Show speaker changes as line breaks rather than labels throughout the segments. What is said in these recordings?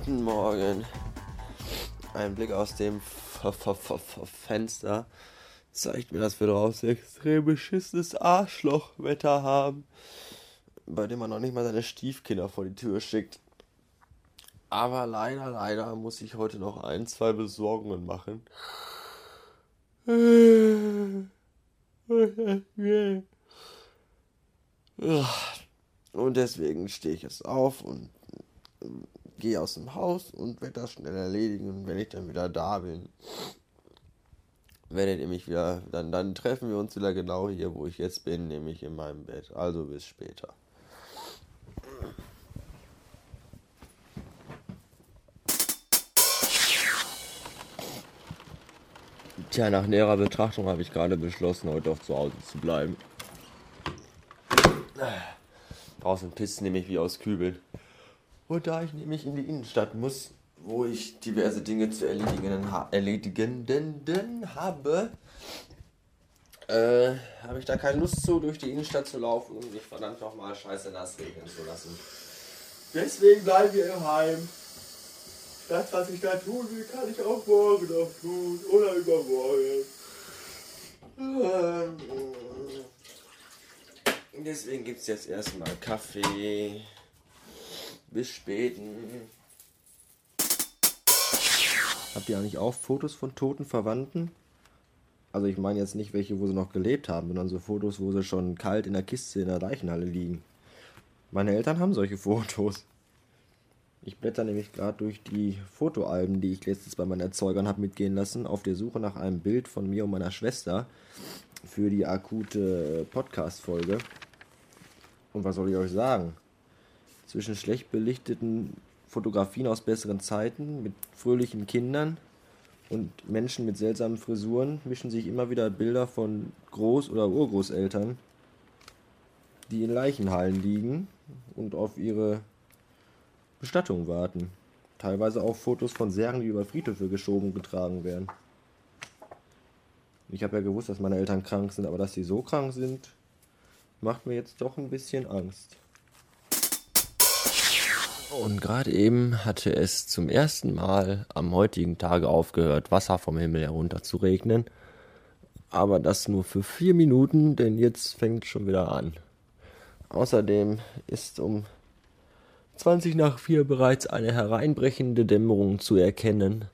Guten Morgen. Ein Blick aus dem F F F Fenster zeigt mir, dass wir draußen extrem beschissenes Arschlochwetter haben, bei dem man noch nicht mal seine Stiefkinder vor die Tür schickt. Aber leider, leider muss ich heute noch ein, zwei Besorgungen machen. Und deswegen stehe ich jetzt auf und gehe aus dem Haus und werde das schnell erledigen. Und wenn ich dann wieder da bin, werdet ihr mich wieder, dann, dann treffen wir uns wieder genau hier, wo ich jetzt bin, nämlich in meinem Bett. Also bis später. Tja, nach näherer Betrachtung habe ich gerade beschlossen, heute auch zu Hause zu bleiben. Draußen pisst nämlich wie aus Kübeln. Und da ich nämlich in die Innenstadt muss, wo ich diverse Dinge zu erledigen, ha erledigen denn, denn habe, äh, habe ich da keine Lust zu, durch die Innenstadt zu laufen und mich verdammt nochmal scheiße nass regnen zu lassen. Deswegen bleiben wir im Heim. Das, was ich da tun will, kann ich auch morgen noch tun oder übermorgen. Ähm, deswegen gibt es jetzt erstmal Kaffee. Bis späten. Habt ihr eigentlich auch Fotos von toten Verwandten? Also ich meine jetzt nicht welche, wo sie noch gelebt haben, sondern so Fotos, wo sie schon kalt in der Kiste in der Leichenhalle liegen. Meine Eltern haben solche Fotos. Ich blätter nämlich gerade durch die Fotoalben, die ich letztens bei meinen Erzeugern habe mitgehen lassen, auf der Suche nach einem Bild von mir und meiner Schwester für die akute Podcast-Folge. Und was soll ich euch sagen? Zwischen schlecht belichteten Fotografien aus besseren Zeiten mit fröhlichen Kindern und Menschen mit seltsamen Frisuren mischen sich immer wieder Bilder von Groß- oder Urgroßeltern, die in Leichenhallen liegen und auf ihre Bestattung warten. Teilweise auch Fotos von Särgen, die über Friedhöfe geschoben und getragen werden. Ich habe ja gewusst, dass meine Eltern krank sind, aber dass sie so krank sind, macht mir jetzt doch ein bisschen Angst. Und gerade eben hatte es zum ersten Mal am heutigen Tage aufgehört, Wasser vom Himmel herunter zu regnen. Aber das nur für vier Minuten, denn jetzt fängt schon wieder an. Außerdem ist um 20 nach vier bereits eine hereinbrechende Dämmerung zu erkennen,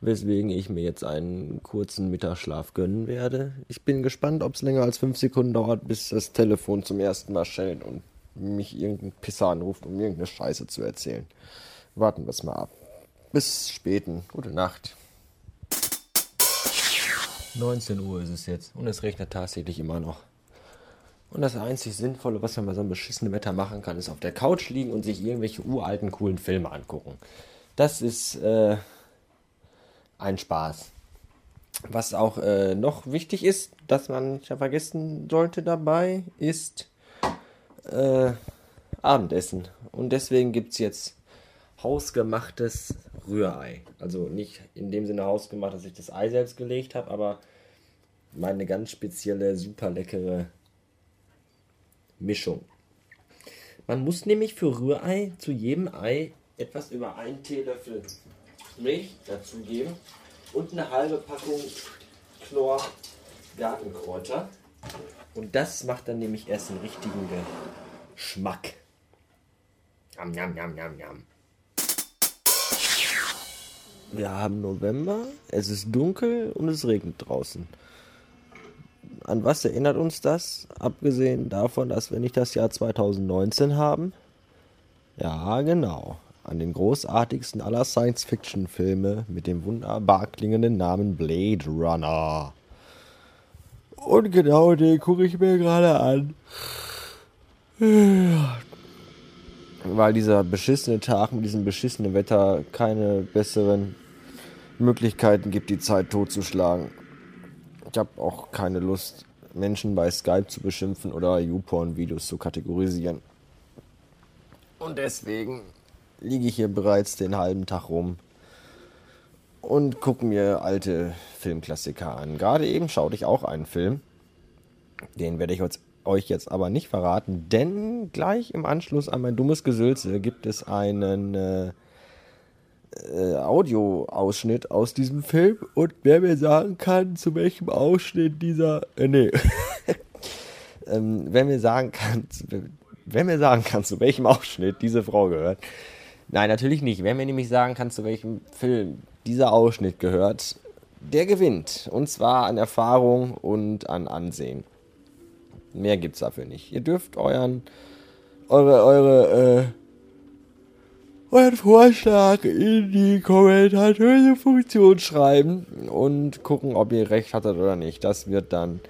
weswegen ich mir jetzt einen kurzen Mittagsschlaf gönnen werde. Ich bin gespannt, ob es länger als fünf Sekunden dauert, bis das Telefon zum ersten Mal schellt und mich irgendein Pisser anruft, um irgendeine Scheiße zu erzählen. Warten wir es mal ab. Bis späten. Gute Nacht. 19 Uhr ist es jetzt und es regnet tatsächlich immer noch. Und das einzig Sinnvolle, was man bei so einem beschissenen Wetter machen kann, ist auf der Couch liegen und sich irgendwelche uralten, coolen Filme angucken. Das ist äh, ein Spaß. Was auch äh, noch wichtig ist, dass man nicht vergessen sollte dabei, ist äh, Abendessen. Und deswegen gibt es jetzt hausgemachtes Rührei. Also nicht in dem Sinne hausgemacht, dass ich das Ei selbst gelegt habe, aber meine ganz spezielle, super leckere Mischung. Man muss nämlich für Rührei zu jedem Ei etwas über einen Teelöffel Milch dazugeben und eine halbe Packung Knorr Gartenkräuter. Und das macht dann nämlich erst einen richtigen Geschmack. Jam, jam, jam, jam, jam. Wir haben November, es ist dunkel und es regnet draußen. An was erinnert uns das? Abgesehen davon, dass wir nicht das Jahr 2019 haben? Ja, genau. An den großartigsten aller Science-Fiction-Filme mit dem wunderbar klingenden Namen Blade Runner. Und genau den gucke ich mir gerade an. Weil dieser beschissene Tag mit diesem beschissenen Wetter keine besseren Möglichkeiten gibt, die Zeit totzuschlagen. Ich habe auch keine Lust, Menschen bei Skype zu beschimpfen oder YouPorn-Videos zu kategorisieren. Und deswegen liege ich hier bereits den halben Tag rum und gucke mir alte Filmklassiker an. Gerade eben schaute ich auch einen Film. Den werde ich euch jetzt aber nicht verraten, denn gleich im Anschluss an mein dummes Gesülze gibt es einen äh, äh, Audioausschnitt aus diesem Film und wer mir sagen kann, zu welchem Ausschnitt dieser. Äh, nee. ähm, wer mir sagen kann, wer mir sagen kann, zu welchem Ausschnitt diese Frau gehört. Nein, natürlich nicht. Wer mir nämlich sagen kann, zu welchem Film dieser Ausschnitt gehört, der gewinnt. Und zwar an Erfahrung und an Ansehen. Mehr gibt's dafür nicht. Ihr dürft euren, eure, eure, äh, euren Vorschlag in die kommentatöse Funktion schreiben und gucken, ob ihr recht hattet oder nicht. Das wird dann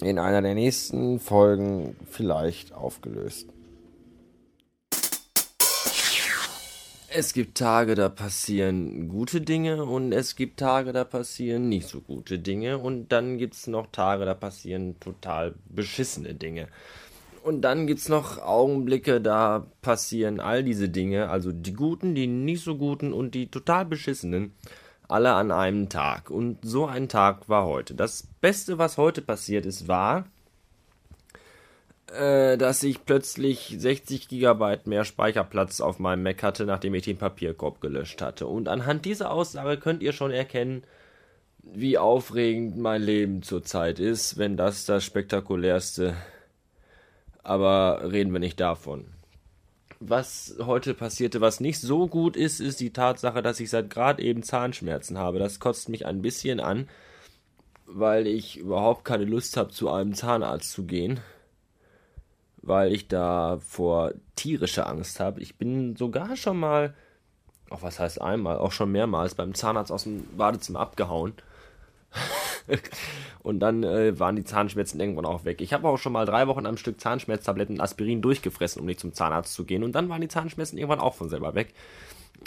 in einer der nächsten Folgen vielleicht aufgelöst. Es gibt Tage, da passieren gute Dinge und es gibt Tage, da passieren nicht so gute Dinge und dann gibt es noch Tage, da passieren total beschissene Dinge. Und dann gibt es noch Augenblicke, da passieren all diese Dinge, also die guten, die nicht so guten und die total beschissenen, alle an einem Tag. Und so ein Tag war heute. Das Beste, was heute passiert ist, war, äh, dass ich plötzlich 60 GB mehr Speicherplatz auf meinem Mac hatte, nachdem ich den Papierkorb gelöscht hatte. Und anhand dieser Aussage könnt ihr schon erkennen, wie aufregend mein Leben zurzeit ist, wenn das das spektakulärste. Aber reden wir nicht davon. Was heute passierte, was nicht so gut ist, ist die Tatsache, dass ich seit gerade eben Zahnschmerzen habe. Das kotzt mich ein bisschen an, weil ich überhaupt keine Lust habe, zu einem Zahnarzt zu gehen weil ich da vor tierische Angst habe. Ich bin sogar schon mal, auch was heißt einmal, auch schon mehrmals beim Zahnarzt aus dem Badezimmer abgehauen. und dann äh, waren die Zahnschmerzen irgendwann auch weg. Ich habe auch schon mal drei Wochen am Stück Zahnschmerztabletten und Aspirin durchgefressen, um nicht zum Zahnarzt zu gehen. Und dann waren die Zahnschmerzen irgendwann auch von selber weg.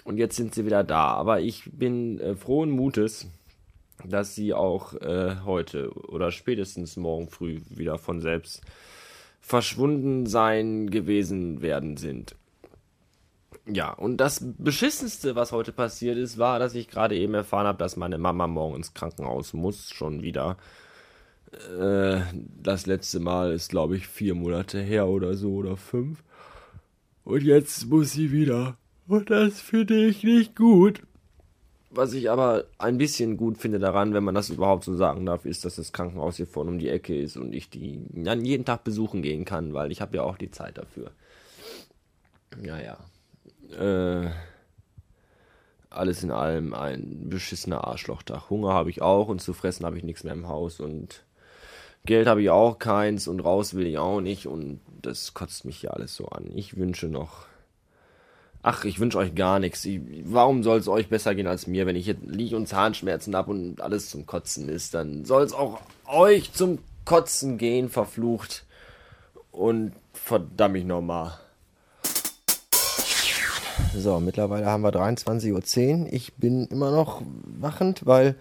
Und jetzt sind sie wieder da. Aber ich bin äh, frohen Mutes, dass sie auch äh, heute oder spätestens morgen früh wieder von selbst verschwunden sein gewesen werden sind. Ja, und das Beschissenste, was heute passiert ist, war, dass ich gerade eben erfahren habe, dass meine Mama morgen ins Krankenhaus muss, schon wieder. Äh, das letzte Mal ist, glaube ich, vier Monate her oder so oder fünf. Und jetzt muss sie wieder. Und das finde ich nicht gut. Was ich aber ein bisschen gut finde daran, wenn man das überhaupt so sagen darf, ist, dass das Krankenhaus hier vorne um die Ecke ist und ich die dann jeden Tag besuchen gehen kann, weil ich habe ja auch die Zeit dafür. Naja. Äh, alles in allem ein beschissener Arschlochtag. Hunger habe ich auch und zu fressen habe ich nichts mehr im Haus und Geld habe ich auch keins und raus will ich auch nicht und das kotzt mich ja alles so an. Ich wünsche noch Ach, ich wünsche euch gar nichts. warum soll es euch besser gehen als mir? Wenn ich hier liege und Zahnschmerzen habe und alles zum Kotzen ist, dann soll es auch euch zum Kotzen gehen, verflucht. Und verdammt mich nochmal. So, mittlerweile haben wir 23.10 Uhr. Ich bin immer noch wachend, weil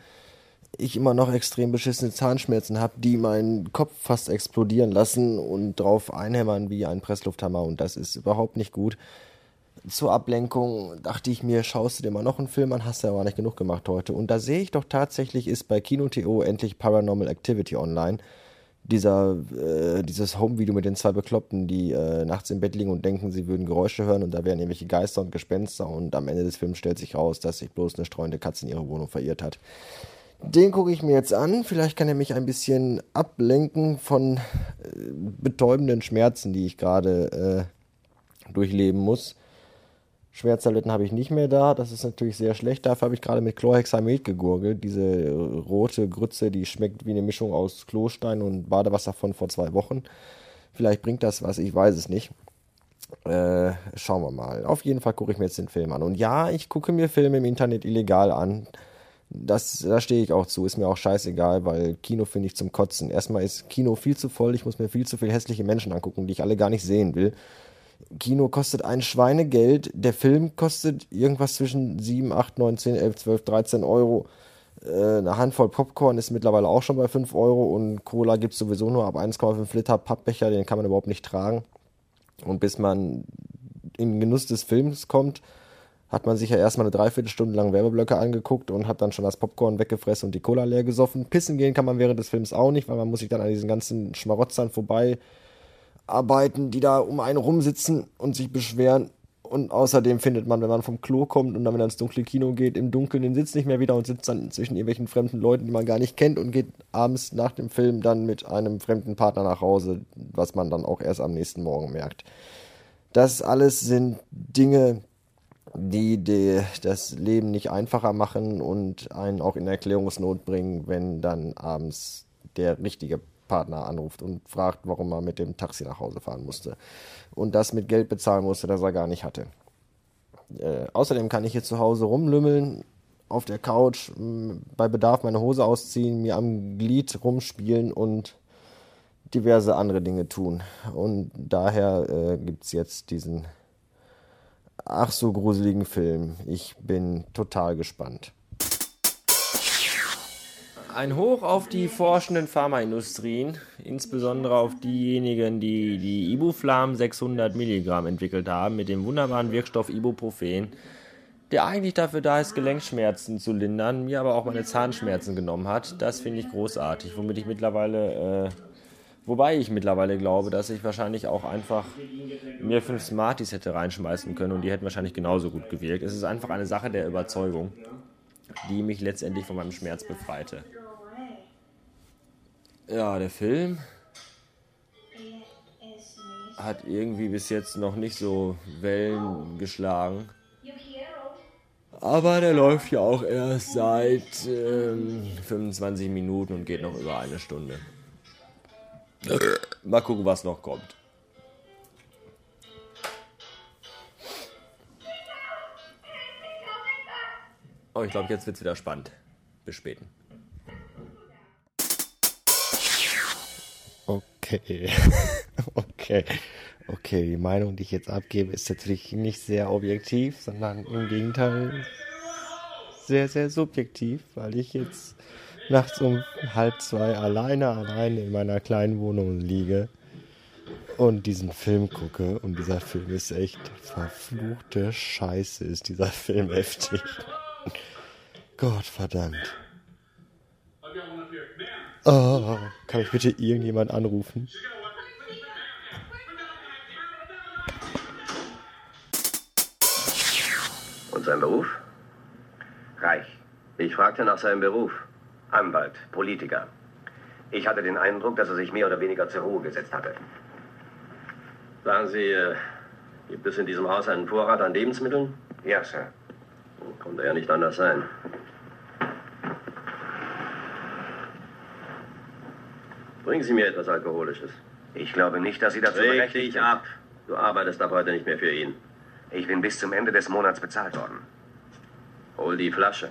ich immer noch extrem beschissene Zahnschmerzen habe, die meinen Kopf fast explodieren lassen und drauf einhämmern wie ein Presslufthammer. Und das ist überhaupt nicht gut zur Ablenkung dachte ich mir, schaust du dir mal noch einen Film an, hast du aber nicht genug gemacht heute. Und da sehe ich doch tatsächlich, ist bei Kino.to endlich Paranormal Activity online. Dieser, äh, dieses Home-Video mit den zwei Bekloppten, die äh, nachts im Bett liegen und denken, sie würden Geräusche hören und da wären irgendwelche Geister und Gespenster und am Ende des Films stellt sich raus, dass sich bloß eine streuende Katze in ihre Wohnung verirrt hat. Den gucke ich mir jetzt an. Vielleicht kann er mich ein bisschen ablenken von äh, betäubenden Schmerzen, die ich gerade äh, durchleben muss. Schmerztabletten habe ich nicht mehr da. Das ist natürlich sehr schlecht. Dafür habe ich gerade mit Chlorhexamid gegurgelt. Diese rote Grütze, die schmeckt wie eine Mischung aus Klostein und Badewasser von vor zwei Wochen. Vielleicht bringt das was, ich weiß es nicht. Äh, schauen wir mal. Auf jeden Fall gucke ich mir jetzt den Film an. Und ja, ich gucke mir Filme im Internet illegal an. Das, da stehe ich auch zu. Ist mir auch scheißegal, weil Kino finde ich zum Kotzen. Erstmal ist Kino viel zu voll. Ich muss mir viel zu viele hässliche Menschen angucken, die ich alle gar nicht sehen will. Kino kostet ein Schweinegeld. Der Film kostet irgendwas zwischen 7, 8, 9, 10, 11, 12, 13 Euro. Äh, eine Handvoll Popcorn ist mittlerweile auch schon bei 5 Euro und Cola gibt es sowieso nur ab 1,5 Liter Pappbecher, den kann man überhaupt nicht tragen. Und bis man in den Genuss des Films kommt, hat man sich ja erstmal eine Dreiviertelstunde lang Werbeblöcke angeguckt und hat dann schon das Popcorn weggefressen und die Cola leer gesoffen. Pissen gehen kann man während des Films auch nicht, weil man muss sich dann an diesen ganzen Schmarotzern vorbei arbeiten, die da um einen rumsitzen und sich beschweren Und außerdem findet man, wenn man vom Klo kommt und dann wieder ins dunkle Kino geht, im Dunkeln den Sitz nicht mehr wieder und sitzt dann zwischen irgendwelchen fremden Leuten, die man gar nicht kennt und geht abends nach dem Film dann mit einem fremden Partner nach Hause, was man dann auch erst am nächsten Morgen merkt. Das alles sind Dinge, die, die das Leben nicht einfacher machen und einen auch in Erklärungsnot bringen, wenn dann abends der richtige Partner anruft und fragt, warum er mit dem Taxi nach Hause fahren musste und das mit Geld bezahlen musste, das er gar nicht hatte. Äh, außerdem kann ich hier zu Hause rumlümmeln, auf der Couch, bei Bedarf meine Hose ausziehen, mir am Glied rumspielen und diverse andere Dinge tun. Und daher äh, gibt es jetzt diesen ach so gruseligen Film. Ich bin total gespannt. Ein Hoch auf die forschenden Pharmaindustrien, insbesondere auf diejenigen, die die Ibuflam 600 Milligramm entwickelt haben mit dem wunderbaren Wirkstoff Ibuprofen, der eigentlich dafür da ist, Gelenkschmerzen zu lindern, mir aber auch meine Zahnschmerzen genommen hat. Das finde ich großartig, womit ich mittlerweile äh, Wobei ich mittlerweile glaube, dass ich wahrscheinlich auch einfach mir fünf Smarties hätte reinschmeißen können und die hätten wahrscheinlich genauso gut gewirkt. Es ist einfach eine Sache der Überzeugung, die mich letztendlich von meinem Schmerz befreite. Ja, der Film hat irgendwie bis jetzt noch nicht so Wellen geschlagen. Aber der läuft ja auch erst seit ähm, 25 Minuten und geht noch über eine Stunde. Mal gucken, was noch kommt. Oh, ich glaube, jetzt wird es wieder spannend. Bis später. Okay. okay. Okay, die Meinung, die ich jetzt abgebe, ist natürlich nicht sehr objektiv, sondern im Gegenteil sehr, sehr subjektiv, weil ich jetzt nachts um halb zwei alleine, alleine in meiner kleinen Wohnung liege und diesen Film gucke. Und dieser Film ist echt verfluchte Scheiße, ist dieser Film heftig. Gott verdammt. Oh, kann ich bitte irgendjemand anrufen?
Und sein Beruf? Reich. Ich fragte nach seinem Beruf. Anwalt, Politiker. Ich hatte den Eindruck, dass er sich mehr oder weniger zur Ruhe gesetzt hatte. Sagen Sie, äh, gibt es in diesem Haus einen Vorrat an Lebensmitteln? Ja, Sir. Konnte ja nicht anders sein. Bringen Sie mir etwas Alkoholisches. Ich glaube nicht, dass Sie dazu Reg berechtigt dich ab. Du arbeitest ab heute nicht mehr für ihn. Ich bin bis zum Ende des Monats bezahlt worden. Hol die Flasche.